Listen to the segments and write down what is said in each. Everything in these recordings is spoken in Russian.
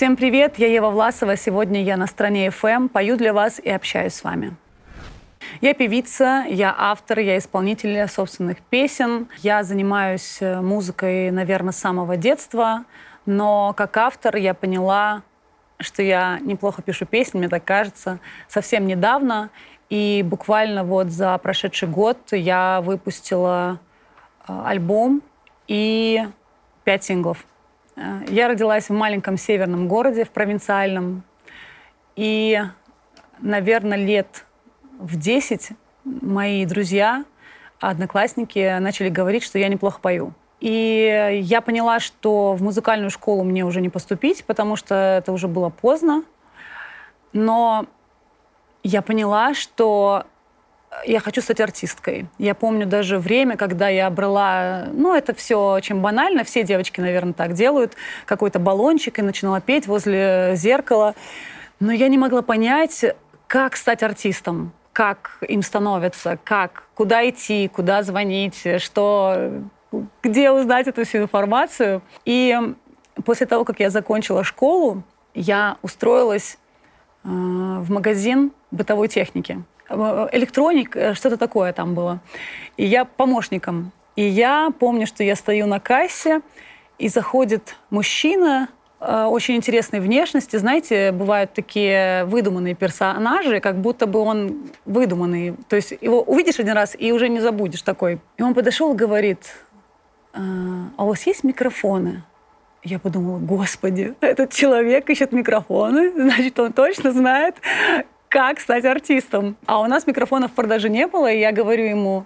Всем привет, я Ева Власова. Сегодня я на стране FM, пою для вас и общаюсь с вами. Я певица, я автор, я исполнитель собственных песен. Я занимаюсь э, музыкой, наверное, с самого детства. Но как автор я поняла, что я неплохо пишу песни, мне так кажется, совсем недавно. И буквально вот за прошедший год я выпустила э, альбом и пять синглов. Э, я родилась в маленьком северном городе, в провинциальном. И, наверное, лет в 10 мои друзья, одноклассники начали говорить, что я неплохо пою. И я поняла, что в музыкальную школу мне уже не поступить, потому что это уже было поздно. Но я поняла, что я хочу стать артисткой. Я помню даже время, когда я брала, ну, это все очень банально, все девочки, наверное, так делают, какой-то баллончик и начинала петь возле зеркала. Но я не могла понять, как стать артистом, как им становится, как, куда идти, куда звонить, что, где узнать эту всю информацию. И после того, как я закончила школу, я устроилась э, в магазин бытовой техники. Э, электроник, э, что-то такое там было. И я помощником. И я помню, что я стою на кассе, и заходит мужчина э, очень интересной внешности. Знаете, бывают такие выдуманные персонажи, как будто бы он выдуманный. То есть его увидишь один раз и уже не забудешь такой. И он подошел и говорит, а у вас есть микрофоны? Я подумала, господи, этот человек ищет микрофоны, значит, он точно знает, как стать артистом. А у нас микрофонов в продаже не было, и я говорю ему,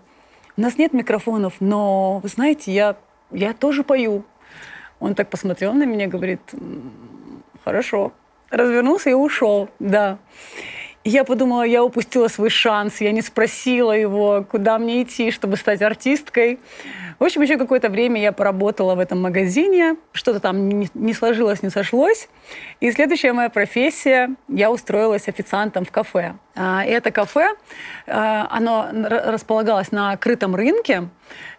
у нас нет микрофонов, но, вы знаете, я, я тоже пою. Он так посмотрел на меня, говорит, хорошо. Развернулся и ушел, да. Я подумала, я упустила свой шанс, я не спросила его, куда мне идти, чтобы стать артисткой. В общем, еще какое-то время я поработала в этом магазине, что-то там не, сложилось, не сошлось. И следующая моя профессия, я устроилась официантом в кафе. А, это кафе, а, оно располагалось на крытом рынке,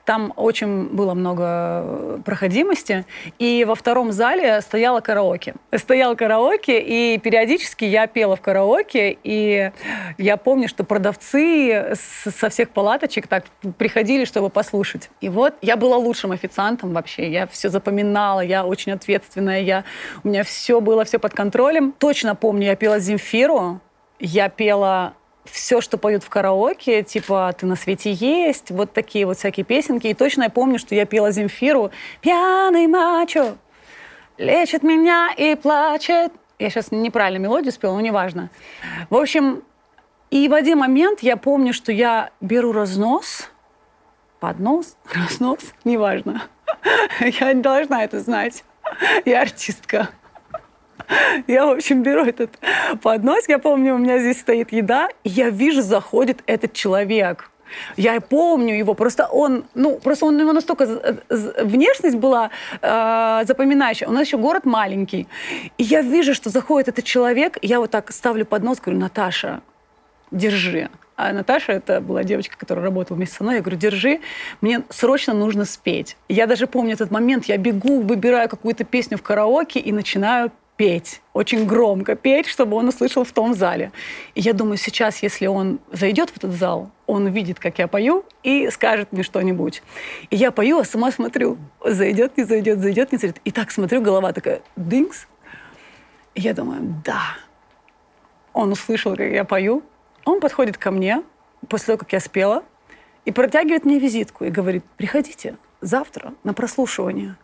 там очень было много проходимости. И во втором зале стояла караоке. Стоял караоке, и периодически я пела в караоке. И я помню, что продавцы со всех палаточек так приходили, чтобы послушать. И вот я была лучшим официантом вообще. Я все запоминала, я очень ответственная. Я, у меня все было, все под контролем. Точно помню, я пела Земфиру, я пела все, что поют в караоке, типа «Ты на свете есть», вот такие вот всякие песенки. И точно я помню, что я пела Земфиру «Пьяный мачо лечит меня и плачет». Я сейчас неправильно мелодию спела, но неважно. В общем, и в один момент я помню, что я беру разнос, поднос, разнос, неважно. Я не должна это знать. Я артистка. Я, в общем, беру этот поднос. Я помню, у меня здесь стоит еда, и я вижу, заходит этот человек. Я помню его, просто он, ну, просто он, у него настолько внешность была э, запоминающая. У нас еще город маленький. И я вижу, что заходит этот человек, я вот так ставлю поднос, говорю, Наташа, держи. А Наташа, это была девочка, которая работала вместе со мной. Я говорю, держи, мне срочно нужно спеть. Я даже помню этот момент, я бегу, выбираю какую-то песню в караоке и начинаю петь, очень громко петь, чтобы он услышал в том зале. И я думаю, сейчас, если он зайдет в этот зал, он увидит, как я пою, и скажет мне что-нибудь. И я пою, а сама смотрю, зайдет, не зайдет, зайдет, не зайдет. И так смотрю, голова такая, дынкс. И я думаю, да. Он услышал, я пою. Он подходит ко мне после того, как я спела, и протягивает мне визитку и говорит, приходите завтра на прослушивание.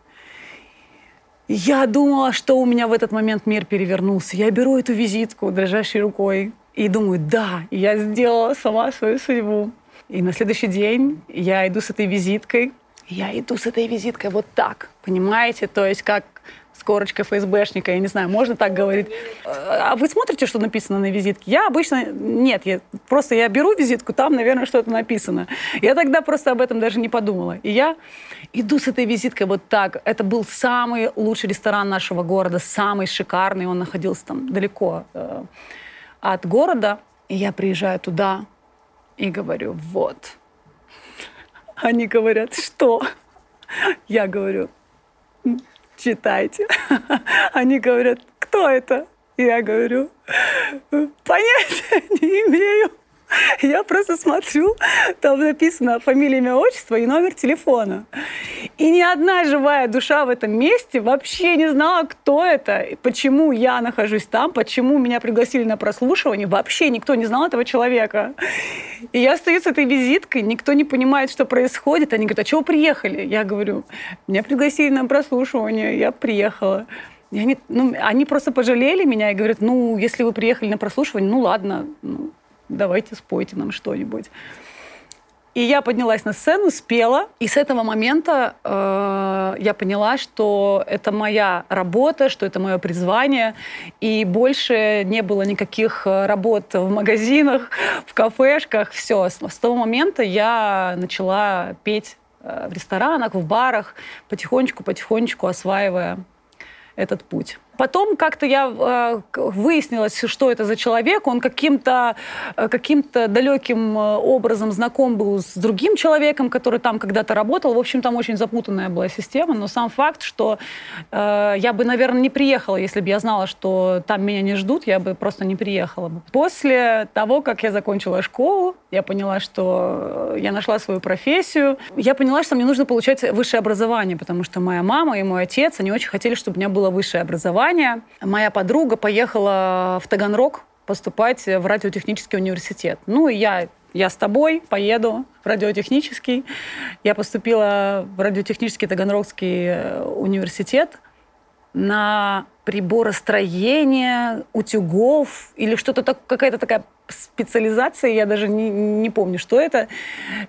Я думала, что у меня в этот момент мир перевернулся. Я беру эту визитку дрожащей рукой и думаю, да, я сделала сама свою судьбу. И на следующий день я иду с этой визиткой. Я иду с этой визиткой вот так, понимаете? То есть как с корочкой ФСБшника, я не знаю, можно так говорить. А вы смотрите, что написано на визитке? Я обычно... Нет, я, просто я беру визитку, там, наверное, что-то написано. Я тогда просто об этом даже не подумала. И я иду с этой визиткой вот так. Это был самый лучший ресторан нашего города, самый шикарный. Он находился там далеко э, от города. И я приезжаю туда и говорю, вот. Они говорят, что? Я говорю, читайте. Они говорят, кто это? Я говорю, понятия не имею. Я просто смотрю, там написано фамилия, имя, отчество и номер телефона. И ни одна живая душа в этом месте вообще не знала, кто это, почему я нахожусь там, почему меня пригласили на прослушивание. Вообще никто не знал этого человека. И я стою с этой визиткой, никто не понимает, что происходит. Они говорят, а чего приехали? Я говорю, меня пригласили на прослушивание, я приехала. И они, ну, они просто пожалели меня и говорят, ну, если вы приехали на прослушивание, ну ладно, ну, давайте спойте нам что-нибудь. И я поднялась на сцену, спела, и с этого момента э, я поняла, что это моя работа, что это мое призвание, и больше не было никаких э, работ в магазинах, в кафешках, все. С, того момента я начала петь э, в ресторанах, в барах, потихонечку-потихонечку осваивая этот путь. Потом как-то я э, выяснилось, что это за человек. Он каким-то э, каким далеким э, образом знаком был с другим человеком, который там когда-то работал. В общем, там очень запутанная была система. Но сам факт, что я бы, наверное, не приехала, если бы я знала, что там меня не ждут, я бы просто не приехала. После того, как я закончила школу, я поняла, что я нашла свою профессию. Я поняла, что мне нужно получать высшее образование, потому что моя мама и мой отец, они очень хотели, чтобы у меня было высшее образование образования. Моя подруга поехала в Таганрог поступать в радиотехнический университет. Ну, и я я с тобой поеду в радиотехнический. Я поступила в радиотехнический Таганрогский э, университет на приборостроение, утюгов или что-то так, какая-то такая специализация, я даже не, не помню, что это.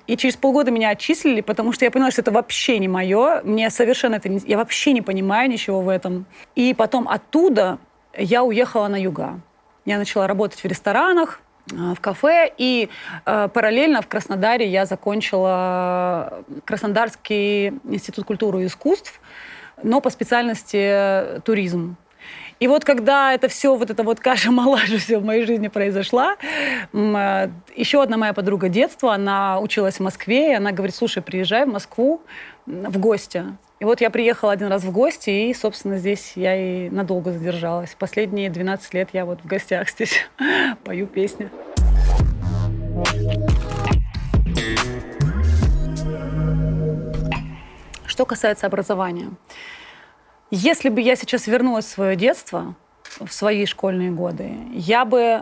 И через полгода меня отчислили, потому что я поняла, что это вообще не мое. Мне совершенно это не... Я вообще не понимаю ничего в этом. И потом оттуда я уехала на юга. Я начала работать в ресторанах, э, в кафе, и э, параллельно в Краснодаре я закончила Краснодарский институт культуры и искусств, но по специальности туризм. И вот когда это все, вот эта вот каша малажа все в моей жизни произошла, э, еще одна моя подруга детства, она училась в Москве, и она говорит, слушай, приезжай в Москву в гости. И вот я приехала один раз в гости, и, собственно, здесь я и надолго задержалась. Последние 12 лет я вот в гостях здесь пою песни. Что касается образования. Если бы я сейчас вернулась в свое детство, в свои школьные годы, я бы,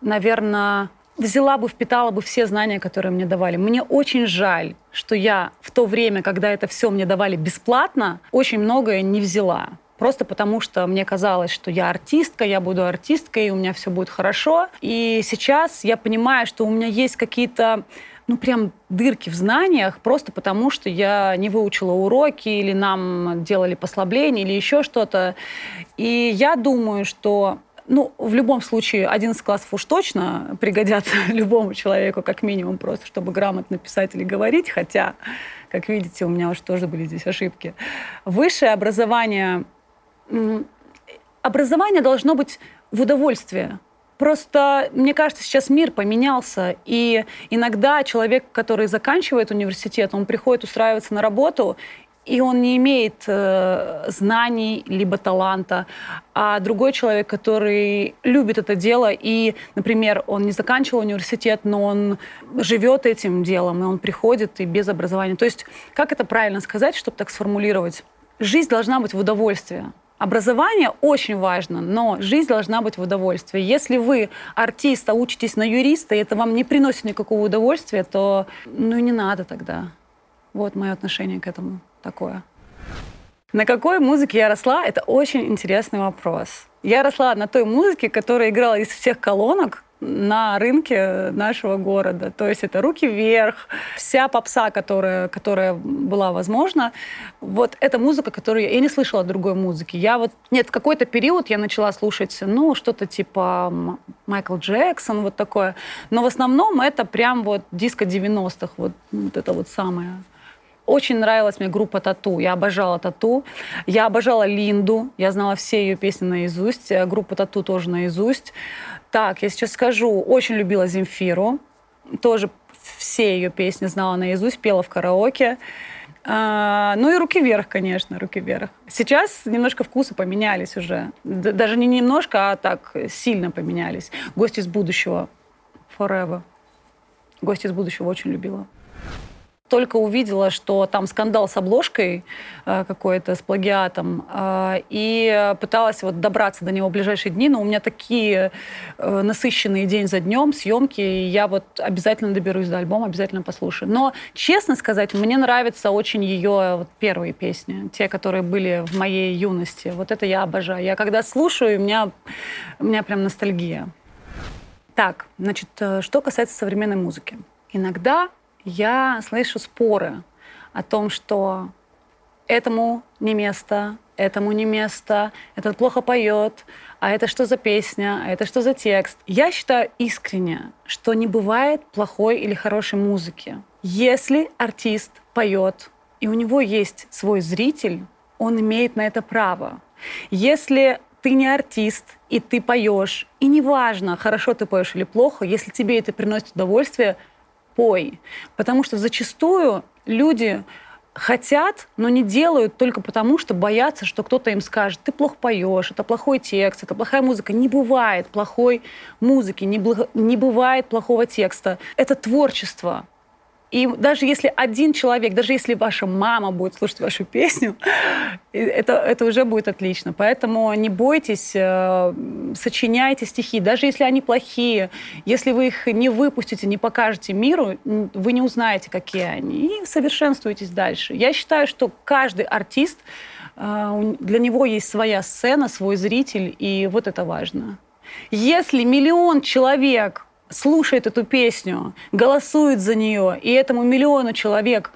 наверное, взяла бы, впитала бы все знания, которые мне давали. Мне очень жаль, что я в то время, когда это все мне давали бесплатно, очень многое не взяла. Просто потому, что мне казалось, что я артистка, я буду артисткой, и у меня все будет хорошо. И сейчас я понимаю, что у меня есть какие-то ну, прям дырки в знаниях, просто потому что я не выучила уроки, или нам делали послабления, или еще что-то. И я думаю, что ну, в любом случае, 11 классов уж точно пригодятся любому человеку, как минимум, просто чтобы грамотно писать или говорить, хотя, как видите, у меня уж тоже были здесь ошибки. Высшее образование... Образование должно быть в удовольствие. Просто, мне кажется, сейчас мир поменялся, и иногда человек, который заканчивает университет, он приходит устраиваться на работу, и он не имеет э, знаний либо таланта, а другой человек, который любит это дело, и, например, он не заканчивал университет, но он живет этим делом, и он приходит и без образования. То есть, как это правильно сказать, чтобы так сформулировать? Жизнь должна быть в удовольствии. Образование очень важно, но жизнь должна быть в удовольствии. Если вы артист, а учитесь на юриста, и это вам не приносит никакого удовольствия, то ну не надо тогда. Вот мое отношение к этому такое. На какой музыке я росла? Это очень интересный вопрос. Я росла на той музыке, которая играла из всех колонок, на рынке нашего города. То есть это руки вверх, вся попса, которая, которая была возможна. Вот эта музыка, которую я, я не слышала другой музыки. Я вот, нет, в какой-то период я начала слушать, ну, что-то типа Майкл Джексон, вот такое. Но в основном это прям вот диско 90-х, вот, вот это вот самое. Очень нравилась мне группа Тату. Я обожала Тату. Я обожала Линду. Я знала все ее песни наизусть. Группа Тату тоже наизусть. Так, я сейчас скажу. Очень любила Земфиру. Тоже все ее песни знала наизусть, пела в караоке. А, ну и руки вверх, конечно, руки вверх. Сейчас немножко вкусы поменялись уже. Даже не немножко, а так сильно поменялись. Гости из будущего. Forever. Гости из будущего очень любила только увидела, что там скандал с обложкой э, какой-то, с плагиатом, э, и пыталась вот добраться до него в ближайшие дни, но у меня такие э, насыщенные день за днем съемки, и я вот обязательно доберусь до альбома, обязательно послушаю. Но, честно сказать, мне нравятся очень ее вот, первые песни, те, которые были в моей юности. Вот это я обожаю. Я когда слушаю, у меня, у меня прям ностальгия. Так, значит, что касается современной музыки. Иногда я слышу споры о том, что этому не место, этому не место, этот плохо поет, а это что за песня, а это что за текст. Я считаю искренне, что не бывает плохой или хорошей музыки. Если артист поет, и у него есть свой зритель, он имеет на это право. Если ты не артист, и ты поешь, и неважно, хорошо ты поешь или плохо, если тебе это приносит удовольствие, пой. Потому что зачастую люди хотят, но не делают только потому, что боятся, что кто-то им скажет, ты плохо поешь, это плохой текст, это плохая музыка. Не бывает плохой музыки, не, бл- не бывает плохого текста. Это творчество. И даже если один человек, даже если ваша мама будет слушать вашу песню, это, это уже будет отлично. Поэтому не бойтесь, э, сочиняйте стихи, даже если они плохие. Если вы их не выпустите, не покажете миру, вы не узнаете, какие они. И совершенствуйтесь дальше. Я считаю, что каждый артист, э, для него есть своя сцена, свой зритель, и вот это важно. Если миллион человек слушает эту песню, голосует за нее, и этому миллиону человек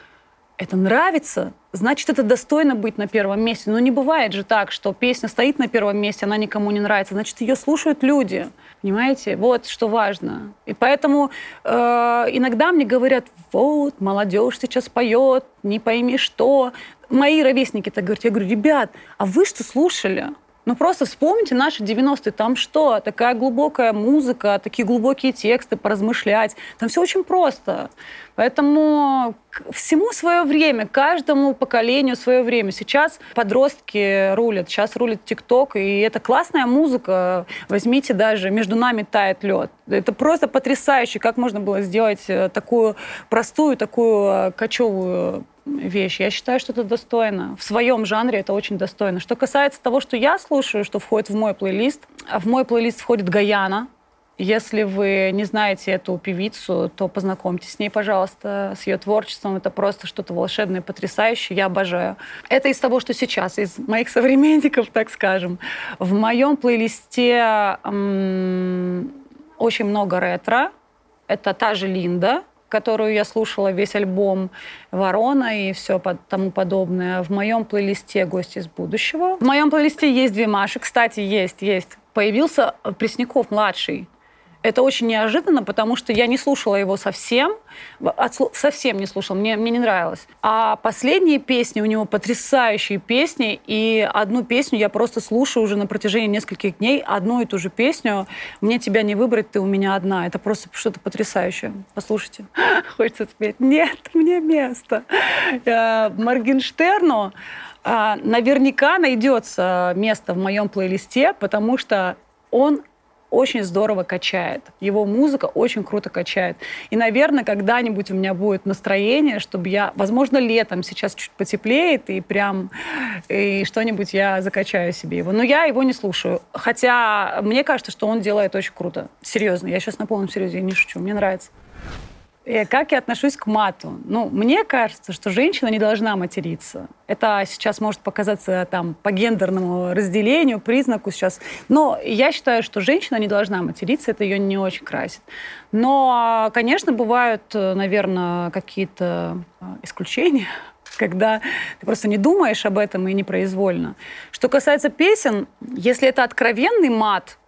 это нравится, значит, это достойно быть на первом месте. Но не бывает же так, что песня стоит на первом месте, она никому не нравится. Значит, ее слушают люди. Понимаете? Вот что важно. И поэтому э, иногда мне говорят, вот, молодежь сейчас поет, не пойми что. Мои ровесники так говорят. Я говорю, ребят, а вы что слушали? Ну просто вспомните наши 90-е. Там что? Такая глубокая музыка, такие глубокие тексты, поразмышлять. Там все очень просто. Поэтому всему свое время, каждому поколению свое время. Сейчас подростки рулят, сейчас рулит ТикТок, и это классная музыка. Возьмите даже «Между нами тает лед». Это просто потрясающе, как можно было сделать э, такую простую, такую э, кочевую вещь. Я считаю, что это достойно. В своем жанре это очень достойно. Что касается того, что я слушаю, что входит в мой плейлист, в мой плейлист входит Гаяна. Если вы не знаете эту певицу, то познакомьтесь с ней, пожалуйста, с ее творчеством. Это просто что-то волшебное, потрясающее. Я обожаю. Это из того, что сейчас, из моих современников, так скажем. В моем плейлисте м- очень много ретро. Это та же Линда, которую я слушала весь альбом «Ворона» и все тому подобное. В моем плейлисте «Гости из будущего». В моем плейлисте есть две Маши. Кстати, есть, есть. Появился Пресняков-младший. Это очень неожиданно, потому что я не слушала его совсем, совсем не слушала, мне, мне не нравилось. А последние песни, у него потрясающие песни, и одну песню я просто слушаю уже на протяжении нескольких дней, одну и ту же песню «Мне тебя не выбрать, ты у меня одна». Это просто что-то потрясающее. Послушайте. Хочется спеть. Нет, мне место. Э, Моргенштерну э, наверняка найдется место в моем плейлисте, потому что он очень здорово качает. Его музыка очень круто качает. И, наверное, когда-нибудь у меня будет настроение, чтобы я, возможно, летом сейчас чуть потеплеет, и прям и что-нибудь я закачаю себе его. Но я его не слушаю. Хотя мне кажется, что он делает очень круто. Серьезно, я сейчас на полном серьезе, не шучу. Мне нравится. И как я отношусь к мату? Ну, мне кажется, что женщина не должна материться. Это сейчас может показаться там по гендерному разделению, признаку сейчас. Но я считаю, что женщина не должна материться, это ее не очень красит. Но, конечно, бывают, наверное, какие-то а, исключения, когда ты просто не думаешь об этом и непроизвольно. Что касается песен, если это откровенный мат, Э,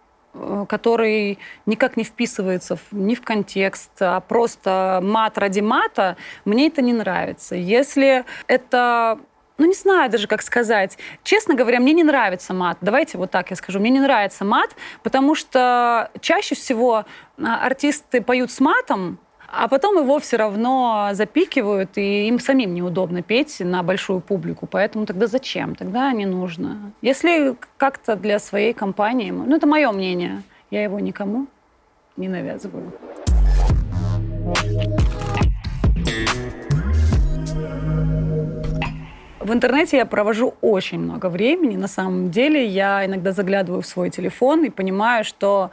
который никак не вписывается ни в контекст, а просто мат ради мата, мне это не нравится. Если это ну, не знаю даже, как сказать. Честно говоря, мне не нравится мат. Давайте вот так я скажу. Мне не нравится мат, потому что чаще всего а, артисты поют с матом, А потом его все равно запикивают, и им самим неудобно петь на большую публику. Поэтому тогда зачем? Тогда не нужно. Если как-то для своей компании, ну это мое мнение, я его никому не навязываю. В интернете я провожу очень много времени. На самом деле я иногда заглядываю в свой телефон и понимаю, что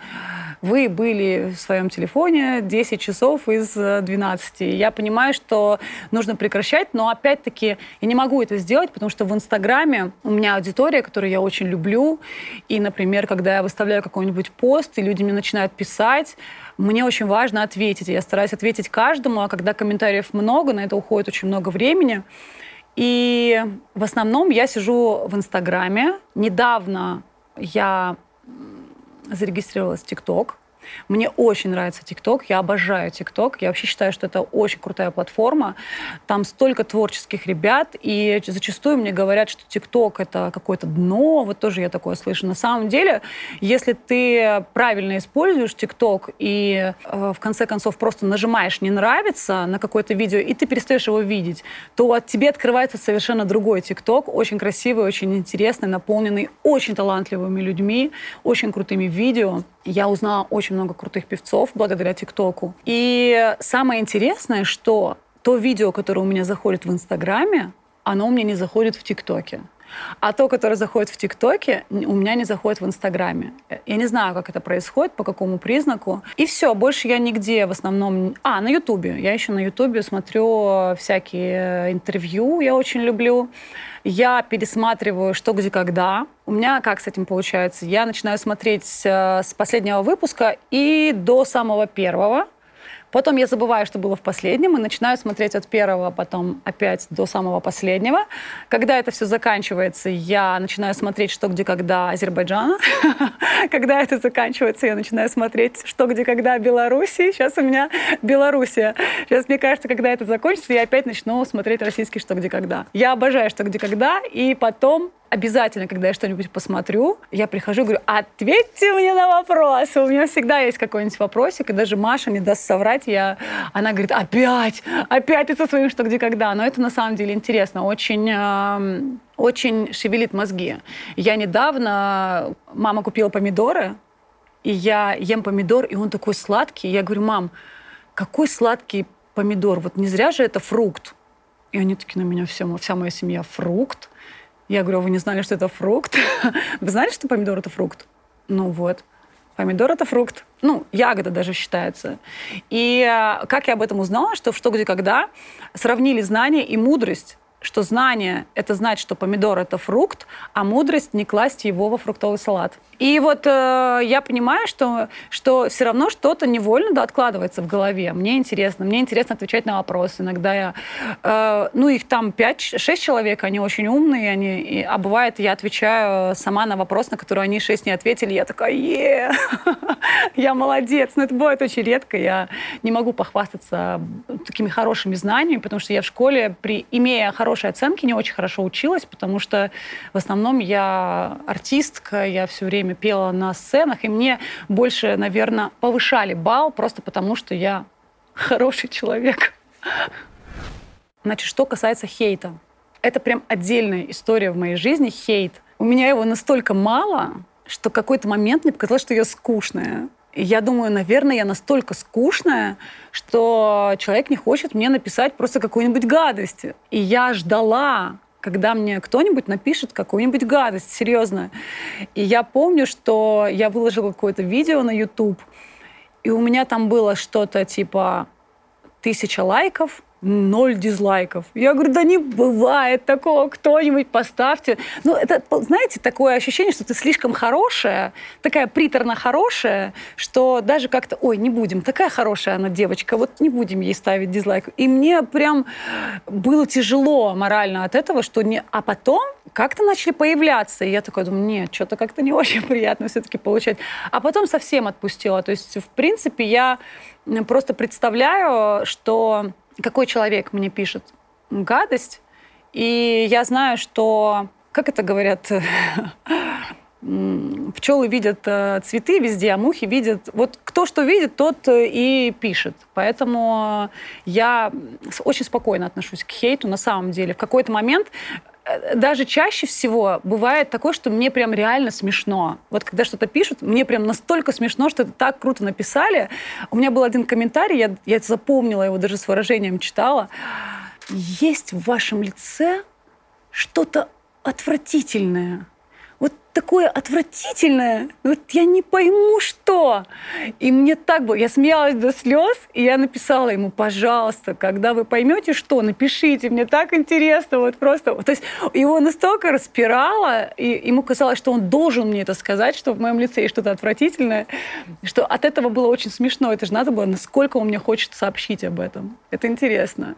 вы были в своем телефоне 10 часов из 12. Я понимаю, что нужно прекращать, но опять-таки я не могу это сделать, потому что в Инстаграме у меня аудитория, которую я очень люблю. И, например, когда я выставляю какой-нибудь пост, и люди мне начинают писать, мне очень важно ответить. Я стараюсь ответить каждому, а когда комментариев много, на это уходит очень много времени. И в основном я сижу в Инстаграме. Недавно я зарегистрировалась в ТикТок. Мне очень нравится ТикТок, я обожаю ТикТок. Я вообще считаю, что это очень крутая платформа. Там столько творческих ребят, и зачастую мне говорят, что ТикТок — это какое-то дно. Вот тоже я такое слышу. На самом деле, если ты правильно используешь ТикТок и э, в конце концов просто нажимаешь «не нравится» на какое-то видео, и ты перестаешь его видеть, то от тебе открывается совершенно другой ТикТок, очень красивый, очень интересный, наполненный очень талантливыми людьми, очень крутыми видео. Я узнала очень много крутых певцов благодаря ТикТоку. И самое интересное, что то видео, которое у меня заходит в Инстаграме, оно у меня не заходит в ТикТоке. А то, которое заходит в ТикТоке, у меня не заходит в Инстаграме. Я не знаю, как это происходит, по какому признаку. И все, больше я нигде в основном... А, на Ютубе. Я еще на Ютубе смотрю всякие интервью, я очень люблю. Я пересматриваю «Что, где, когда». У меня как с этим получается? Я начинаю смотреть э, с последнего выпуска и до самого первого. Потом я забываю, что было в последнем, и начинаю смотреть от первого, потом опять до самого последнего. Когда это все заканчивается, я начинаю смотреть «Что, где, когда» Азербайджана. Когда это заканчивается, я начинаю смотреть «Что, где, когда» Беларуси. Сейчас у меня Белоруссия. Сейчас, мне кажется, когда это закончится, я опять начну смотреть российский «Что, где, когда». Я обожаю «Что, где, когда», и потом обязательно, когда я что-нибудь посмотрю, я прихожу и говорю, ответьте мне на вопрос. У меня всегда есть какой-нибудь вопросик, и даже Маша не даст соврать. Я... Она говорит, опять, опять ты со своим что, где, когда. Но это на самом деле интересно, очень, э, очень шевелит мозги. Я недавно, мама купила помидоры, и я ем помидор, и он такой сладкий. Я говорю, мам, какой сладкий помидор? Вот не зря же это фрукт. И они такие на меня, все, вся моя семья, фрукт. Я говорю, «А вы не знали, что это фрукт? Вы знали, что помидор — это фрукт? Ну вот. Помидор — это фрукт. Ну, ягода даже считается. И э, как я об этом узнала, что в «Что, где, когда» сравнили знание и мудрость что знание — это знать, что помидор — это фрукт, а мудрость — не класть его во фруктовый салат. И вот э, я понимаю, что, что все равно что-то невольно да, откладывается в голове. Мне интересно. Мне интересно отвечать на вопросы. Иногда я... Э, ну, их там 5-6 человек, они очень умные. Они, и, а бывает, я отвечаю сама на вопрос, на который они 6 не ответили. Я такая, е я молодец. Но это бывает очень редко. Я не могу похвастаться такими хорошими знаниями, потому что я в школе, при, имея хорошие хорошие оценки, не очень хорошо училась, потому что в основном я артистка, я все время пела на сценах, и мне больше, наверное, повышали бал просто потому, что я хороший человек. Значит, что касается хейта. Это прям отдельная история в моей жизни, хейт. У меня его настолько мало, что какой-то момент мне показалось, что я скучная. Я думаю, наверное, я настолько скучная, что человек не хочет мне написать просто какую-нибудь гадость. И я ждала, когда мне кто-нибудь напишет какую-нибудь гадость, серьезно. И я помню, что я выложила какое-то видео на YouTube, и у меня там было что-то типа тысяча лайков, ноль дизлайков. Я говорю, да не бывает такого, кто-нибудь поставьте. Ну, это, знаете, такое ощущение, что ты слишком хорошая, такая приторно хорошая, что даже как-то, ой, не будем, такая хорошая она девочка, вот не будем ей ставить дизлайк. И мне прям было тяжело морально от этого, что не... А потом как-то начали появляться, и я такая думаю, нет, что-то как-то не очень приятно все-таки получать. А потом совсем отпустила. То есть, в принципе, я просто представляю, что какой человек мне пишет гадость, и я знаю, что, как это говорят, пчелы видят э, цветы везде, а мухи видят... Вот кто что видит, тот э, и пишет. Поэтому я очень спокойно отношусь к хейту на самом деле. В какой-то момент даже чаще всего бывает такое, что мне прям реально смешно. Вот когда что-то пишут, мне прям настолько смешно, что это так круто написали. У меня был один комментарий, я, я запомнила его, даже с выражением читала. Есть в вашем лице что-то отвратительное такое отвратительное, вот я не пойму, что. И мне так было, я смеялась до слез, и я написала ему, пожалуйста, когда вы поймете, что, напишите, мне так интересно, вот просто. То есть его настолько распирало, и ему казалось, что он должен мне это сказать, что в моем лице есть что-то отвратительное, что от этого было очень смешно. Это же надо было, насколько он мне хочет сообщить об этом. Это интересно.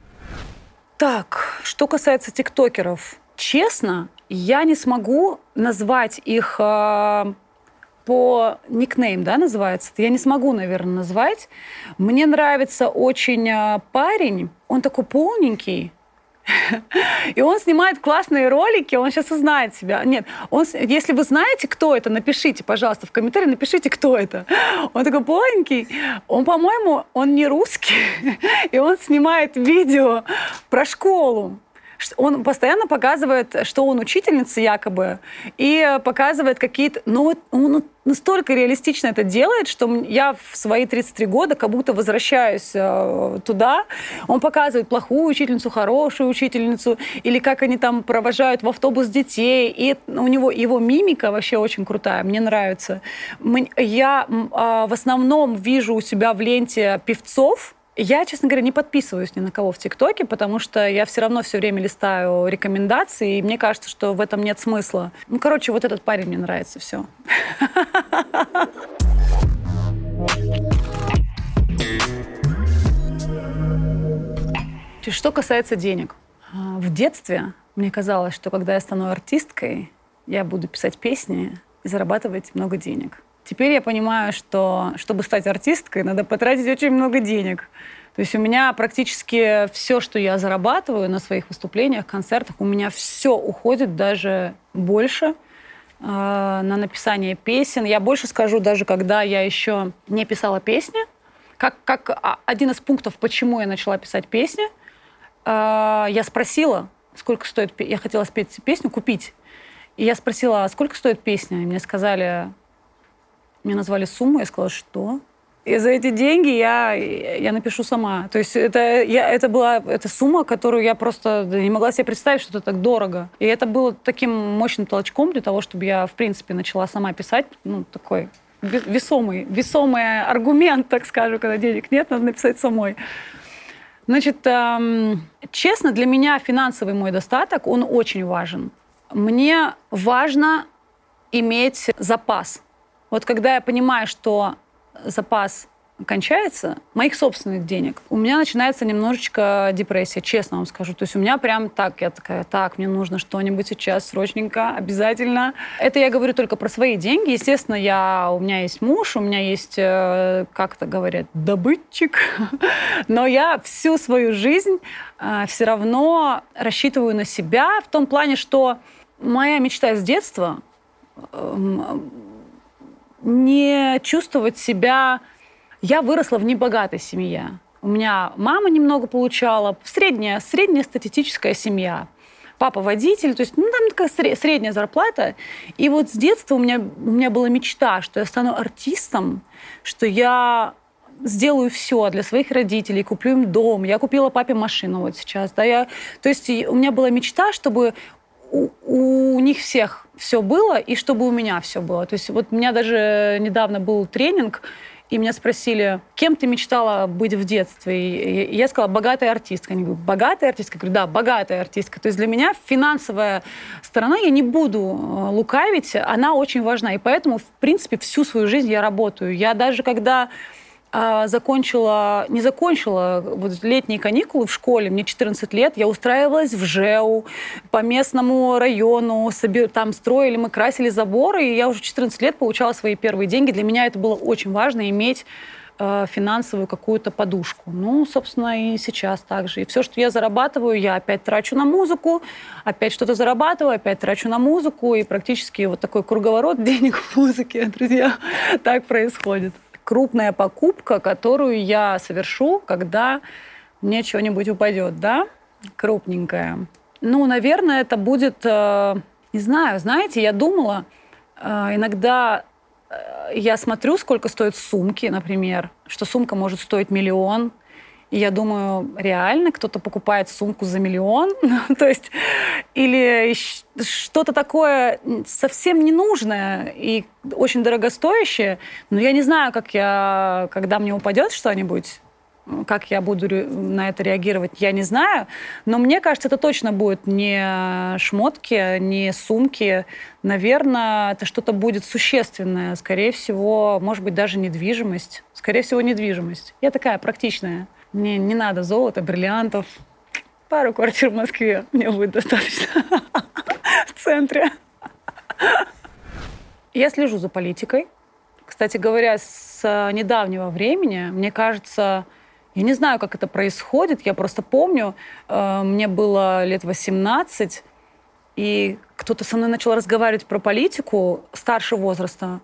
Так, что касается тиктокеров, честно, я не смогу назвать их э, по никнейм, да, называется. Я не смогу, наверное, назвать. Мне нравится очень э, парень. Он такой полненький. И он снимает классные ролики, он сейчас узнает себя. Нет, он, если вы знаете, кто это, напишите, пожалуйста, в комментарии напишите, кто это. Он такой полненький. Он, по-моему, он не русский, и он снимает видео про школу он постоянно показывает, что он учительница якобы, и показывает какие-то... Ну, он настолько реалистично это делает, что я в свои 33 года как будто возвращаюсь э, туда. Он показывает плохую учительницу, хорошую учительницу, или как они там провожают в автобус детей. И у него его мимика вообще очень крутая, мне нравится. Я э, в основном вижу у себя в ленте певцов, я, честно говоря, не подписываюсь ни на кого в ТикТоке, потому что я все равно все время листаю рекомендации, и мне кажется, что в этом нет смысла. Ну, короче, вот этот парень мне нравится, все. Что касается денег. А, в детстве мне казалось, что когда я стану артисткой, я буду писать песни и зарабатывать много денег. Теперь я понимаю, что чтобы стать артисткой, надо потратить очень много денег. То есть у меня практически все, что я зарабатываю на своих выступлениях, концертах, у меня все уходит даже больше э, на написание песен. Я больше скажу, даже когда я еще не писала песни, как, как один из пунктов, почему я начала писать песни, э, я спросила, сколько стоит, я хотела спеть песню, купить. И я спросила, а сколько стоит песня? И мне сказали, мне назвали сумму, я сказала, что? И за эти деньги я, я напишу сама. То есть это, я, это была эта сумма, которую я просто не могла себе представить, что это так дорого. И это было таким мощным толчком для того, чтобы я, в принципе, начала сама писать. Ну, такой весомый, весомый аргумент, так скажу, когда денег нет, надо написать самой. Значит, эм, честно, для меня финансовый мой достаток, он очень важен. Мне важно иметь запас вот когда я понимаю, что запас кончается, моих собственных денег, у меня начинается немножечко депрессия, честно вам скажу. То есть у меня прям так, я такая, так, мне нужно что-нибудь сейчас срочненько, обязательно. Это я говорю только про свои деньги. Естественно, я, у меня есть муж, у меня есть, э, как это говорят, добытчик. Но я всю свою жизнь э, все равно рассчитываю на себя в том плане, что моя мечта с детства эм, не чувствовать себя... Я выросла в небогатой семье. У меня мама немного получала, средняя, средняя статистическая семья. Папа водитель, то есть ну, там такая средняя зарплата. И вот с детства у меня, у меня была мечта, что я стану артистом, что я сделаю все для своих родителей, куплю им дом. Я купила папе машину вот сейчас. Да, я, то есть у меня была мечта, чтобы у, у них всех все было, и чтобы у меня все было. То есть вот у меня даже недавно был тренинг, и меня спросили, кем ты мечтала быть в детстве? И я сказала, богатая артистка. Они говорят, богатая артистка? Я говорю, да, богатая артистка. То есть для меня финансовая сторона, я не буду э, лукавить, она очень важна. И поэтому, в принципе, всю свою жизнь я работаю. Я даже когда а, закончила, не закончила вот летние каникулы в школе, мне 14 лет, я устраивалась в ЖЭУ по местному району, там строили, мы красили заборы, и я уже 14 лет получала свои первые деньги. Для меня это было очень важно иметь э, финансовую какую-то подушку. Ну, собственно, и сейчас также. И все, что я зарабатываю, я опять трачу на музыку, опять что-то зарабатываю, опять трачу на музыку, и практически вот такой круговорот денег в музыке, друзья, так происходит. Крупная покупка, которую я совершу, когда мне что-нибудь упадет, да, крупненькая. Ну, наверное, это будет, э, не знаю, знаете, я думала, э, иногда Э, я смотрю, сколько стоят сумки, например, что сумка может стоить миллион, и я думаю, реально кто-то покупает сумку за миллион? То есть, или что-то такое совсем ненужное и очень дорогостоящее, но я не знаю, как я, когда мне упадет что-нибудь, как я буду на это реагировать, я не знаю. Но мне кажется, это точно будет не шмотки, не сумки. Наверное, это что-то будет существенное. Скорее всего, может быть, даже недвижимость. Скорее всего, недвижимость. Я такая практичная. Мне не надо золота, бриллиантов. Пару квартир в Москве мне будет достаточно в центре. Я слежу за политикой. Кстати говоря, с недавнего времени, мне кажется, я не знаю, как это происходит. Я просто помню, э, мне было лет 18, и кто-то со мной начал разговаривать про политику старшего возраста.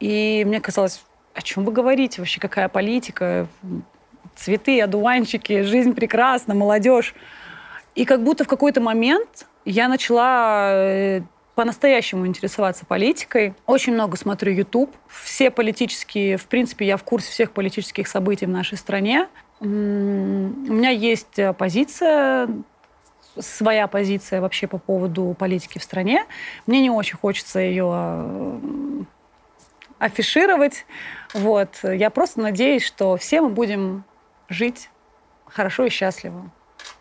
И мне казалось, о чем вы говорите вообще, какая политика? Цветы, одуванчики, жизнь прекрасна, молодежь. И как будто в какой-то момент я начала э, по-настоящему интересоваться политикой. Очень много смотрю YouTube. Все политические, в принципе, я в курсе всех политических событий в нашей стране. У меня есть позиция, своя позиция вообще по поводу политики в стране. Мне не очень хочется ее э, афишировать. Вот. Я просто надеюсь, что все мы будем жить хорошо и счастливо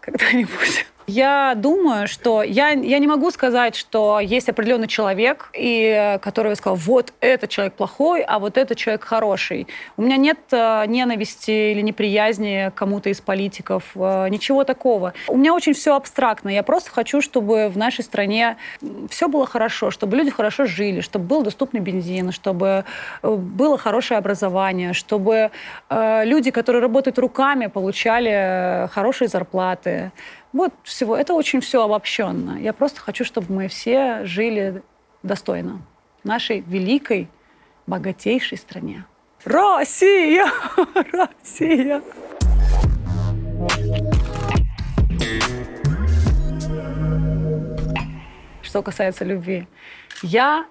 когда-нибудь. Я думаю, что я, я не могу сказать, что есть определенный человек, и, который сказал, вот этот человек плохой, а вот этот человек хороший. У меня нет э, ненависти или неприязни кому-то из политиков, э, ничего такого. У меня очень все абстрактно. Я просто хочу, чтобы в нашей стране все было хорошо, чтобы люди хорошо жили, чтобы был доступный бензин, чтобы э, было хорошее образование, чтобы э, люди, которые работают руками, получали хорошие зарплаты. Вот всего. Это очень все обобщенно. Я просто хочу, чтобы мы все жили достойно нашей великой, богатейшей стране. Россия! Россия! Что касается любви, я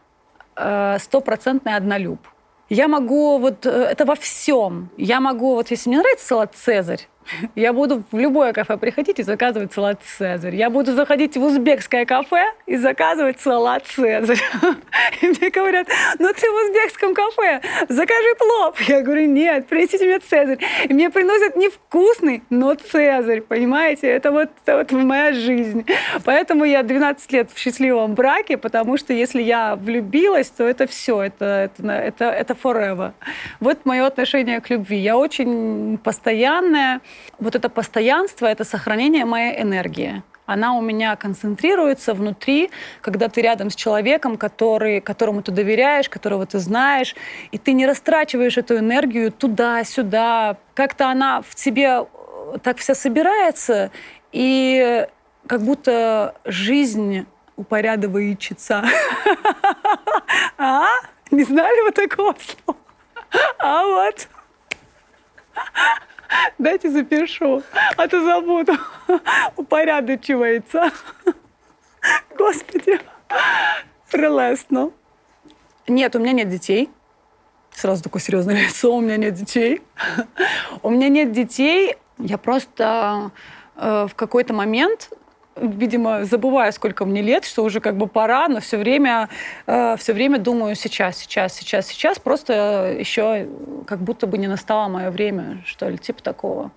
э, стопроцентный однолюб. Я могу вот э, это во всем. Я могу вот если мне нравится салат Цезарь, я буду в любое кафе приходить и заказывать салат «Цезарь». Я буду заходить в узбекское кафе и заказывать салат «Цезарь». И мне говорят, ну ты в узбекском кафе, закажи плов. Я говорю, нет, принесите мне «Цезарь». И мне приносят невкусный, но «Цезарь», понимаете? Это вот, это вот моя жизнь. Поэтому я 12 лет в счастливом браке, потому что если я влюбилась, то это все, это, это, это, это forever. Вот мое отношение к любви. Я очень постоянная, вот это постоянство, это сохранение моей энергии. Она у меня концентрируется внутри, когда ты рядом с человеком, который, которому ты доверяешь, которого ты знаешь, и ты не растрачиваешь эту энергию туда-сюда. Как-то она в тебе э, так вся собирается, и как будто жизнь упорядочится. А? Не знали вот такого слова? А вот. Дайте запишу, а то забуду. Упорядочивается. Господи, прелестно. Нет, у меня нет детей. Сразу такое серьезное лицо, у меня нет детей. У меня нет детей. Я просто э, в какой-то момент видимо, забываю, сколько мне лет, что уже как бы пора, но все время, э, все время думаю сейчас, сейчас, сейчас, сейчас. Просто еще как будто бы не настало мое время, что ли, типа такого.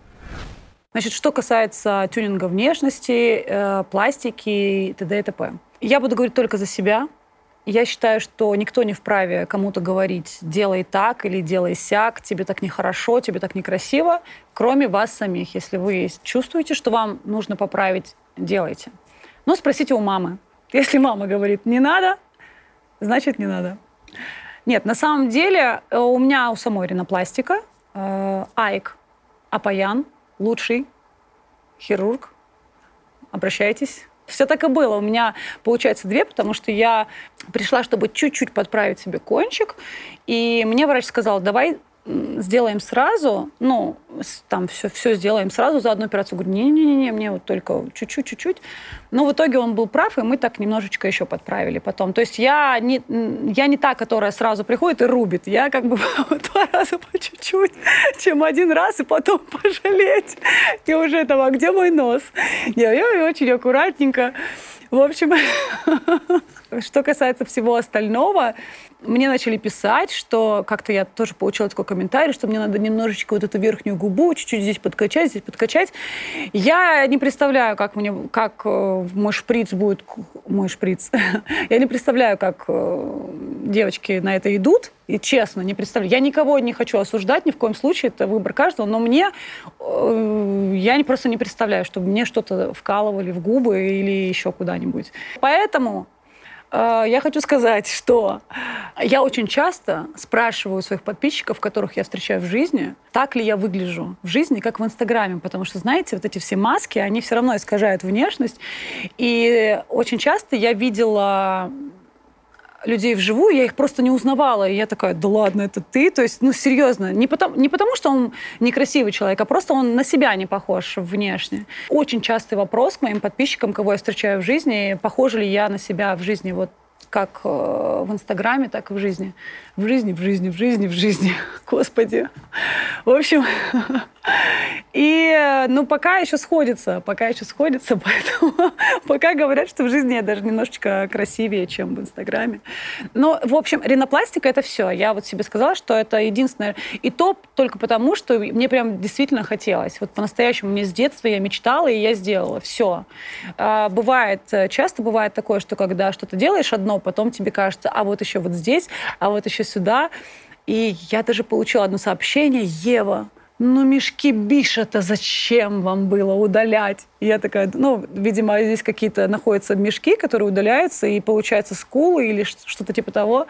Значит, что касается тюнинга внешности, э, пластики и т.д. и т.п. Я буду говорить только за себя. Я считаю, что никто не вправе кому-то говорить «делай так» или «делай сяк», «тебе так нехорошо», «тебе так некрасиво», кроме вас самих. Если вы чувствуете, что вам нужно поправить делайте. Но спросите у мамы. Если мама говорит «не надо», значит «не надо». Нет, на самом деле э, у меня у самой ринопластика. э, Айк Апаян, лучший хирург. Обращайтесь. Все так и было. У меня, получается, две, потому что я пришла, чтобы чуть-чуть подправить себе кончик, и мне врач сказал, давай сделаем сразу, ну, там все, все сделаем сразу за одну операцию. Говорю, не-не-не, мне вот только чуть-чуть, чуть-чуть. Но в итоге он был прав, и мы так немножечко еще подправили потом. То есть я не, я не та, которая сразу приходит и рубит. Я как бы два раза по чуть-чуть, чем один раз, и потом пожалеть. И уже там, а где мой нос? Я, я очень аккуратненько. В общем, что касается всего остального, мне начали писать, что как-то я тоже получила такой комментарий, что мне надо немножечко вот эту верхнюю губу чуть-чуть здесь подкачать, здесь подкачать. Я не представляю, как мне, как э, мой шприц будет, мой шприц. я не представляю, как э, девочки на это идут. И честно, не представляю. Я никого не хочу осуждать, ни в коем случае, это выбор каждого, но мне, э, я просто не представляю, чтобы мне что-то вкалывали в губы или еще куда-нибудь. Поэтому я хочу сказать, что я очень часто спрашиваю своих подписчиков, которых я встречаю в жизни, так ли я выгляжу в жизни, как в Инстаграме. Потому что, знаете, вот эти все маски, они все равно искажают внешность. И очень часто я видела людей вживую, я их просто не узнавала. И я такая, да ладно, это ты? То есть, ну, серьезно, не потому, не потому что он некрасивый человек, а просто он на себя не похож внешне. Очень частый вопрос к моим подписчикам, кого я встречаю в жизни, похожа ли я на себя в жизни вот как э, в Инстаграме, так и в жизни. В жизни, в жизни, в жизни, в жизни. Господи. В общем, и, ну, пока еще сходится, пока еще сходится, поэтому пока говорят, что в жизни я даже немножечко красивее, чем в Инстаграме. Но, в общем, ринопластика — это все. Я вот себе сказала, что это единственное. И то только потому, что мне прям действительно хотелось. Вот по-настоящему мне с детства я мечтала, и я сделала. Все. А, бывает, часто бывает такое, что когда что-то делаешь одно, потом тебе кажется, а вот еще вот здесь, а вот еще сюда. И я даже получила одно сообщение, Ева, ну, мешки Биша-то зачем вам было удалять? И я такая, ну, видимо, здесь какие-то находятся мешки, которые удаляются, и получается скулы или что-то типа того.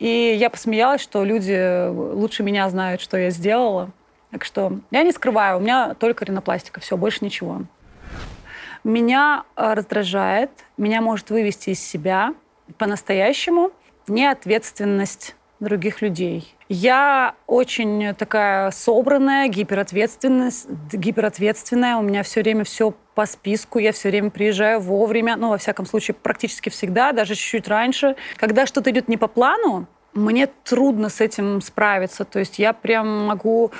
И я посмеялась, что люди лучше меня знают, что я сделала. Так что я не скрываю, у меня только ринопластика, все, больше ничего. Меня э, раздражает, меня может вывести из себя по-настоящему неответственность других людей. Я очень такая собранная, гиперответственная, гиперответственная. У меня все время все по списку, я все время приезжаю вовремя, ну, во всяком случае, практически всегда, даже чуть-чуть раньше. Когда что-то идет не по плану, мне трудно с этим справиться. То есть я прям могу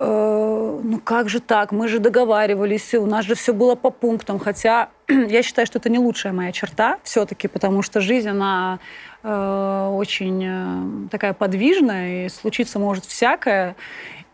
э, ну как же так, мы же договаривались, у нас же все было по пунктам, хотя я считаю, что это не лучшая моя черта все-таки, потому что жизнь, она Э, очень э, такая подвижная, и случиться может всякое.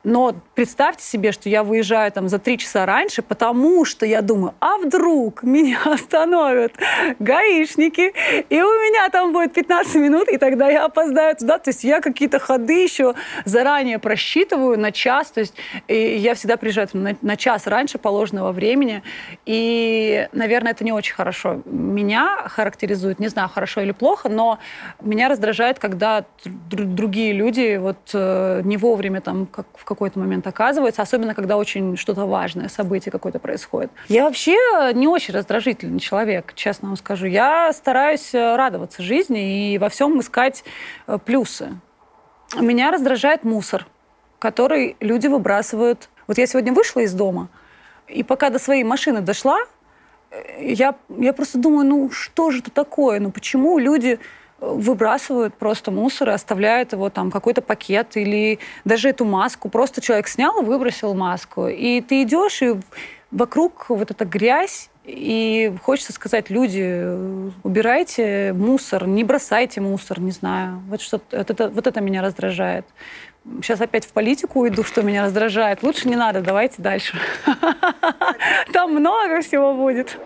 Но представьте себе, что я выезжаю там за три часа раньше, потому что я думаю, а вдруг меня остановят гаишники, и у меня там будет 15 минут, и тогда я опоздаю туда. То есть я какие-то ходы еще заранее просчитываю на час. То есть я всегда приезжаю на, на час раньше положенного времени. И, наверное, это не очень хорошо. Меня характеризует, не знаю, хорошо или плохо, но меня раздражает, когда другие люди вот э, не вовремя там как в какой-то момент оказывается, особенно когда очень что-то важное, событие какое-то происходит. Я вообще не очень раздражительный человек, честно вам скажу. Я стараюсь э, радоваться жизни и во всем искать э, плюсы. Меня раздражает мусор, который люди выбрасывают. Вот я сегодня вышла из дома, и пока до своей машины дошла, э, я, я просто думаю, ну что же это такое? Ну почему люди выбрасывают просто мусор и оставляют его там какой-то пакет или даже эту маску. Просто человек снял и выбросил маску. И ты идешь, и вокруг вот эта грязь, и хочется сказать, люди, убирайте мусор, не бросайте мусор, не знаю. Вот, что, вот, это, вот это меня раздражает. Сейчас опять в политику уйду, что меня раздражает. Лучше не надо, давайте дальше. Там много всего будет.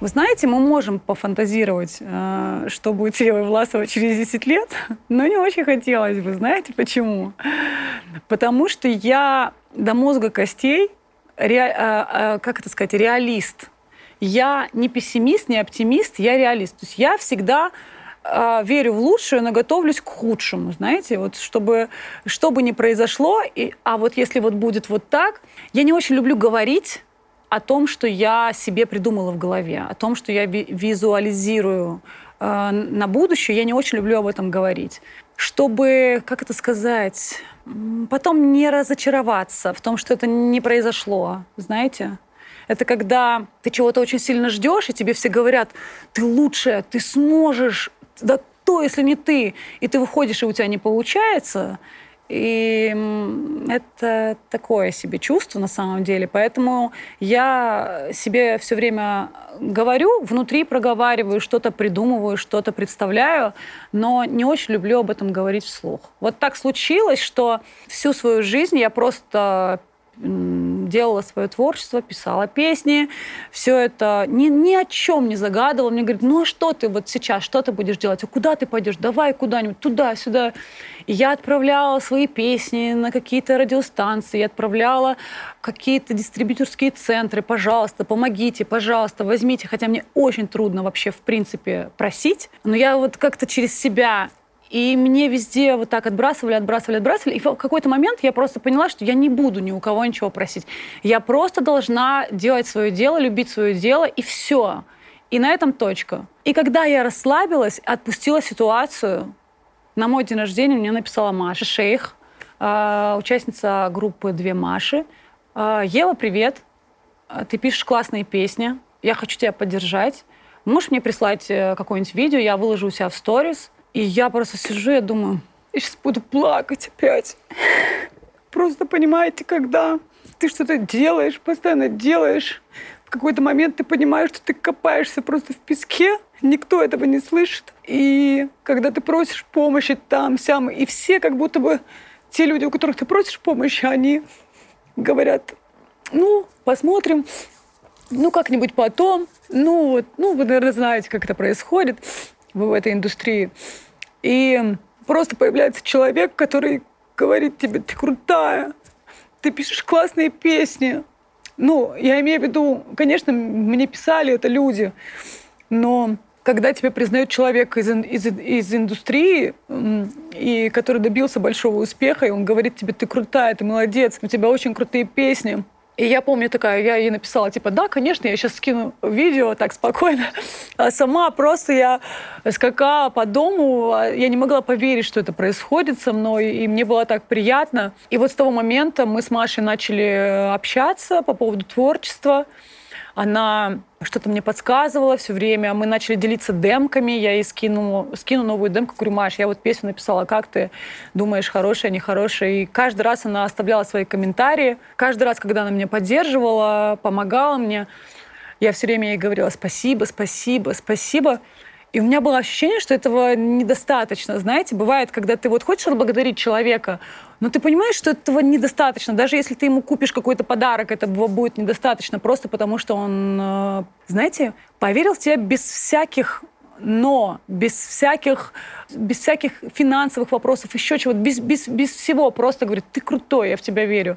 Вы знаете, мы можем пофантазировать, э, что будет с Евой Власова через 10 лет, но не очень хотелось бы. Знаете почему? Потому что я до мозга костей, э, э, как это сказать, реалист. Я не пессимист, не оптимист, я реалист. То есть я всегда верю в лучшее, но готовлюсь к худшему, знаете, вот чтобы, что бы ни произошло, и, а вот если вот будет вот так, я не очень люблю говорить о том, что я себе придумала в голове, о том, что я ви визуализирую э, на будущее, я не очень люблю об этом говорить. Чтобы, как это сказать, потом не разочароваться в том, что это не произошло, знаете? Это когда ты чего-то очень сильно ждешь, и тебе все говорят, ты лучшая, ты сможешь, да кто, если не ты? И ты выходишь, и у тебя не получается. И это такое себе чувство на самом деле. Поэтому я себе все время говорю, внутри проговариваю, что-то придумываю, что-то представляю, но не очень люблю об этом говорить вслух. Вот так случилось, что всю свою жизнь я просто делала свое творчество, писала песни, все это ни, ни о чем не загадывала. Мне говорят, ну а что ты вот сейчас, что ты будешь делать? А куда ты пойдешь? Давай куда-нибудь, туда-сюда. И я отправляла свои песни на какие-то радиостанции, я отправляла какие-то дистрибьюторские центры, пожалуйста, помогите, пожалуйста, возьмите. Хотя мне очень трудно вообще, в принципе, просить. Но я вот как-то через себя и мне везде вот так отбрасывали, отбрасывали, отбрасывали. И в какой-то момент я просто поняла, что я не буду ни у кого ничего просить. Я просто должна делать свое дело, любить свое дело, и все. И на этом точка. И когда я расслабилась, отпустила ситуацию, на мой день рождения мне написала Маша Шейх, а, участница группы «Две Маши». А, Ева, привет. А, ты пишешь классные песни. Я хочу тебя поддержать. Можешь мне прислать э, какое-нибудь видео, я выложу у себя в сторис. И я просто сижу, я думаю, я сейчас буду плакать опять. Просто понимаете, когда ты что-то делаешь, постоянно делаешь, в какой-то момент ты понимаешь, что ты копаешься просто в песке, никто этого не слышит. И когда ты просишь помощи там, сям, и все как будто бы те люди, у которых ты просишь помощи, они говорят, ну, посмотрим, ну, как-нибудь потом, ну, вот, ну, вы, наверное, знаете, как это происходит в этой индустрии. И просто появляется человек, который говорит тебе, ты крутая, ты пишешь классные песни. Ну, я имею в виду, конечно, мне писали это люди, но когда тебя признает человек из, из, из индустрии, и который добился большого успеха, и он говорит тебе, ты крутая, ты молодец, у тебя очень крутые песни, и я помню такая, я ей написала, типа, да, конечно, я сейчас скину видео так спокойно. А сама просто я скакала по дому, а я не могла поверить, что это происходит со мной, и мне было так приятно. И вот с того момента мы с Машей начали общаться по поводу творчества. Она что-то мне подсказывала все время. Мы начали делиться демками. Я ей скину, скину новую демку. Говорю, Маш, я вот песню написала, как ты думаешь, хорошая, нехорошая? И каждый раз она оставляла свои комментарии. Каждый раз, когда она меня поддерживала, помогала мне, я все время ей говорила спасибо, спасибо, спасибо. И у меня было ощущение, что этого недостаточно. Знаете, бывает, когда ты вот хочешь отблагодарить человека, но ты понимаешь, что этого недостаточно. Даже если ты ему купишь какой-то подарок, этого будет недостаточно, просто потому что он, э, знаете, поверил в тебя без всяких но без всяких, без всяких финансовых вопросов, еще чего-то, без, без, без всего, просто говорит, ты крутой, я в тебя верю.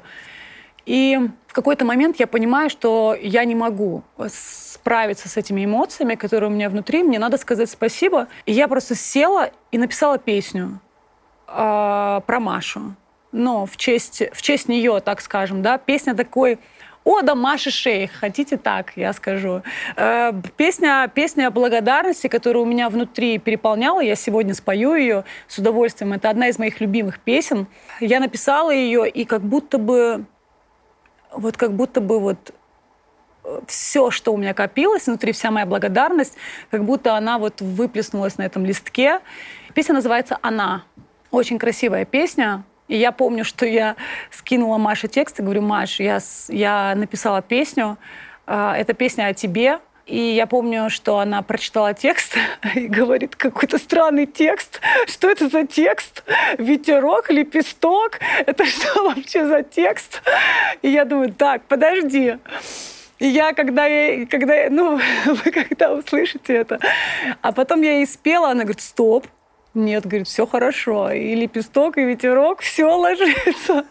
И в какой-то момент я понимаю, что я не могу справиться с этими эмоциями, которые у меня внутри. Мне надо сказать спасибо. И я просто села и написала песню э, про Машу. Но в честь, в честь нее, так скажем, да, песня такой о, да, Маша Шейх, хотите так, я скажу. Э, песня, песня благодарности, которая у меня внутри переполняла, я сегодня спою ее с удовольствием. Это одна из моих любимых песен. Я написала ее, и как будто бы вот как будто бы вот э, все, что у меня копилось, внутри вся моя благодарность, как будто она вот выплеснулась на этом листке. Песня называется «Она». Очень красивая песня. И я помню, что я скинула Маше текст и говорю, Маш, я, я написала песню, э, эта песня о тебе, и я помню, что она прочитала текст и говорит какой-то странный текст. Что это за текст? Ветерок, лепесток? Это что вообще за текст? И я думаю, так, подожди. И я, когда, я, когда ну, вы когда услышите это, а потом я ей спела, она говорит, стоп, нет, говорит, все хорошо. И лепесток, и ветерок, все ложится.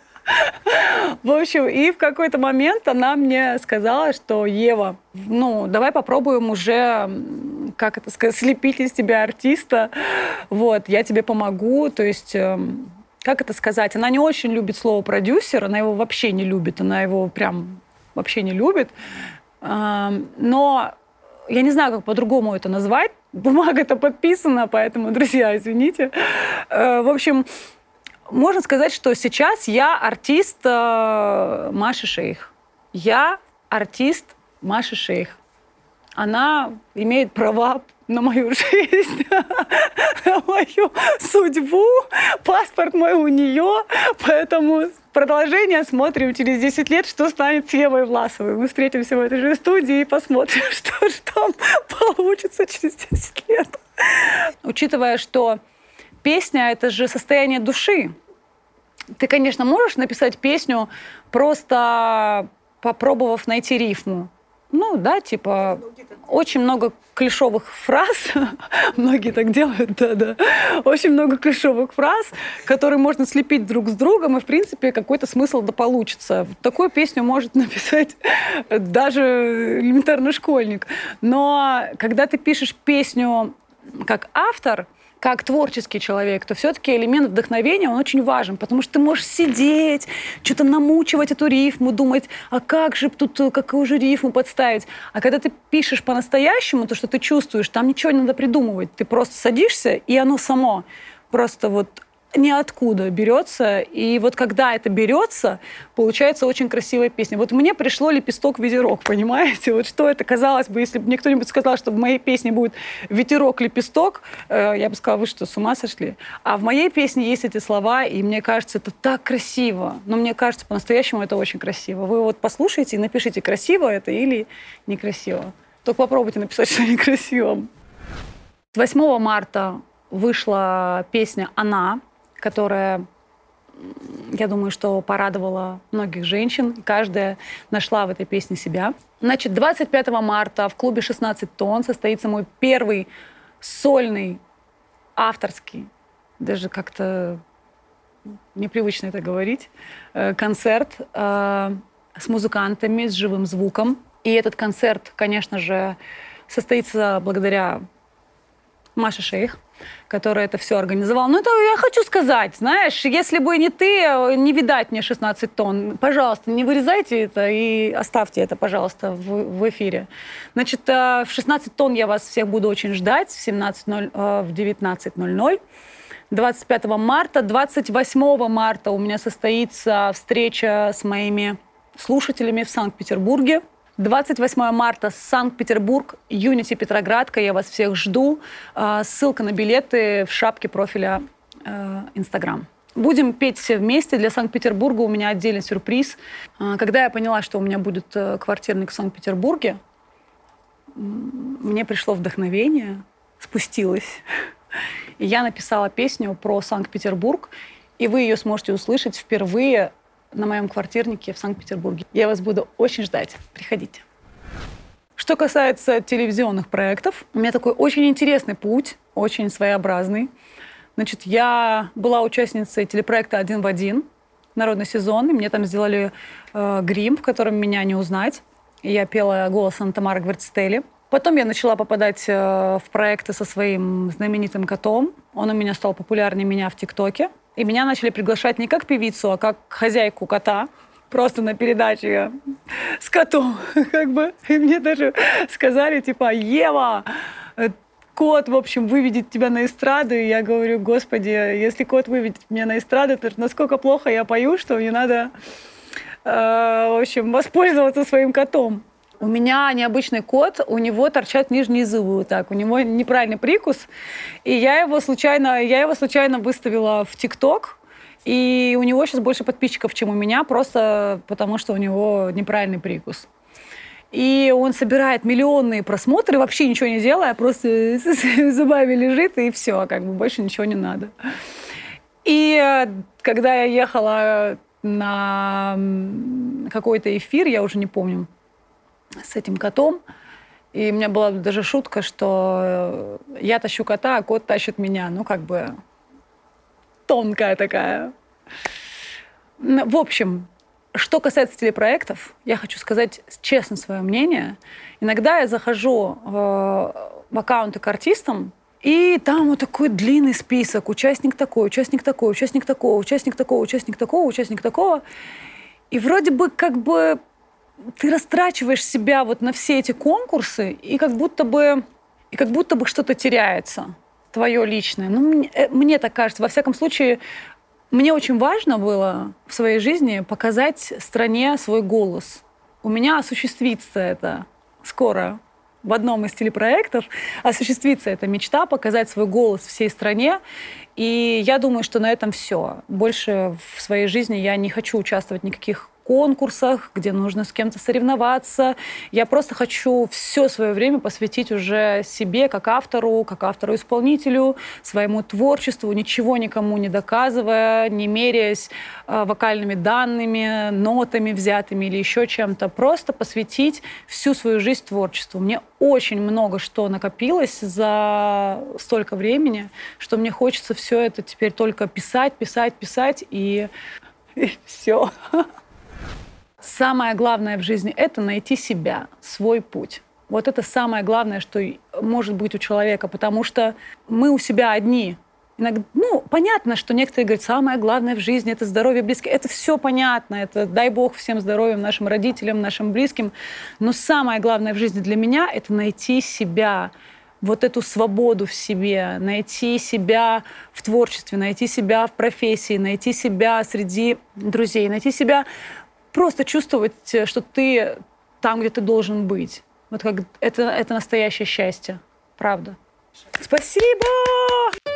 В общем, и в какой-то момент она мне сказала, что Ева, ну, давай попробуем уже как это сказать, слепить из тебя артиста. Вот, я тебе помогу. То есть, эм, как это сказать, она не очень любит слово продюсер, она его вообще не любит, она его прям вообще не любит. Но я не знаю, как по-другому это назвать. Бумага-то подписана, поэтому, друзья, извините. Э, в общем, можно сказать, что сейчас я артист э, Маши Шейх. Я артист Маши Шейх. Она имеет права на мою жизнь, на мою судьбу. Паспорт мой у нее, поэтому продолжение смотрим через 10 лет, что станет с Евой Власовой. Мы встретимся в этой же студии и посмотрим, что же там получится через 10 лет. Учитывая, что песня — это же состояние души. Ты, конечно, можешь написать песню, просто попробовав найти рифму. Ну, да, типа, очень много клишовых фраз, многие так делают, да-да, очень много клишовых фраз, которые можно слепить друг с другом, и, в принципе, какой-то смысл да получится. Такую песню может написать даже элементарный школьник. Но когда ты пишешь песню как автор, как творческий человек, то все-таки элемент вдохновения, он очень важен, потому что ты можешь сидеть, что-то намучивать эту рифму, думать, а как же тут, какую же рифму подставить. А когда ты пишешь по-настоящему, то, что ты чувствуешь, там ничего не надо придумывать. Ты просто садишься, и оно само просто вот ниоткуда берется. И вот когда это берется, получается очень красивая песня. Вот мне пришло «Лепесток ветерок», понимаете? Вот что это казалось бы, если бы мне кто-нибудь сказал, что в моей песне будет «Ветерок, лепесток», э, я бы сказала, вы что, с ума сошли? А в моей песне есть эти слова, и мне кажется, это так красиво. Но мне кажется, по-настоящему это очень красиво. Вы вот послушайте и напишите, красиво это или некрасиво. Только попробуйте написать, что некрасиво. 8 марта вышла песня «Она», которая я думаю, что порадовала многих женщин. Каждая нашла в этой песне себя. Значит, 25 марта в клубе «16 тонн» состоится мой первый сольный, авторский, даже как-то непривычно это говорить, э, концерт э, с музыкантами, с живым звуком. И этот концерт, конечно же, состоится благодаря Маше Шейх, которая это все организовала. Ну, это я хочу сказать, знаешь, если бы не ты, не видать мне 16 тонн. Пожалуйста, не вырезайте это и оставьте это, пожалуйста, в, в эфире. Значит, э, в 16 тонн я вас всех буду очень ждать в, 17.0, э, в 19.00. 25 марта. 28 марта у меня состоится встреча с моими слушателями в Санкт-Петербурге. 28 марта, Санкт-Петербург, Юнити Петроградка. Я вас всех жду. А, ссылка на билеты в шапке профиля э, Инстаграм. Будем петь все вместе. Для Санкт-Петербурга у меня отдельный сюрприз. А, когда я поняла, что у меня будет э, квартирник в Санкт-Петербурге, мне пришло вдохновение, спустилось. И я написала песню про Санкт-Петербург, и вы ее сможете услышать впервые на моем квартирнике в Санкт-Петербурге. Я вас буду очень ждать. Приходите. Что касается телевизионных проектов, у меня такой очень интересный путь, очень своеобразный. Значит, я была участницей телепроекта «Один в один», народный сезон, и мне там сделали э, грим, в котором меня не узнать. И я пела голосом Тамары Гвардстели. Потом я начала попадать э, в проекты со своим знаменитым котом. Он у меня стал популярнее меня в ТикТоке. И меня начали приглашать не как певицу, а как хозяйку кота. Просто на передаче с котом. Как бы. И мне даже сказали, типа, Ева, э, кот, в общем, выведет тебя на эстраду. И я говорю, господи, если кот выведет меня на эстраду, то насколько плохо я пою, что мне надо, э, в общем, воспользоваться своим котом. У меня необычный кот, у него торчат нижние зубы вот так, у него неправильный прикус, и я его случайно, я его случайно выставила в ТикТок, и у него сейчас больше подписчиков, чем у меня, просто потому что у него неправильный прикус. И он собирает миллионные просмотры, вообще ничего не делая, просто зубами лежит, и все, как бы больше ничего не надо. И э, когда я ехала на какой-то эфир, я уже не помню, с этим котом. И у меня была даже шутка, что э, я тащу кота, а кот тащит меня. Ну, как бы тонкая такая. В общем, что касается телепроектов, я хочу сказать честно свое мнение. Иногда я захожу в в аккаунты к артистам, и там вот такой длинный список. Участник такой, участник такой, участник такого, участник такого, участник такого, участник такого. И вроде бы как бы ты растрачиваешь себя вот на все эти конкурсы, и как будто бы, и как будто бы что-то теряется твое личное. Ну, мне, э, мне так кажется. Во всяком случае, мне очень важно было в своей жизни показать стране свой голос. У меня осуществится это скоро в одном из телепроектов осуществится эта мечта, показать свой голос всей стране. И я думаю, что на этом все. Больше в своей жизни я не хочу участвовать в никаких конкурсах, где нужно с кем-то соревноваться. Я просто хочу все свое время посвятить уже себе, как автору, как автору-исполнителю, своему творчеству, ничего никому не доказывая, не меряясь э, вокальными данными, нотами взятыми или еще чем-то. Просто посвятить всю свою жизнь творчеству. Мне очень много что накопилось за столько времени, что мне хочется все это теперь только писать, писать, писать и, и все. Самое главное в жизни — это найти себя, свой путь. Вот это самое главное, что может быть у человека, потому что мы у себя одни. Иногда, ну, понятно, что некоторые говорят, самое главное в жизни — это здоровье близких. Это все понятно, это дай бог всем здоровьем, нашим родителям, нашим близким. Но самое главное в жизни для меня — это найти себя, вот эту свободу в себе, найти себя в творчестве, найти себя в профессии, найти себя среди друзей, найти себя просто чувствовать, э, что ты там, где ты должен быть. Вот как это, это настоящее счастье. Правда. Спасибо!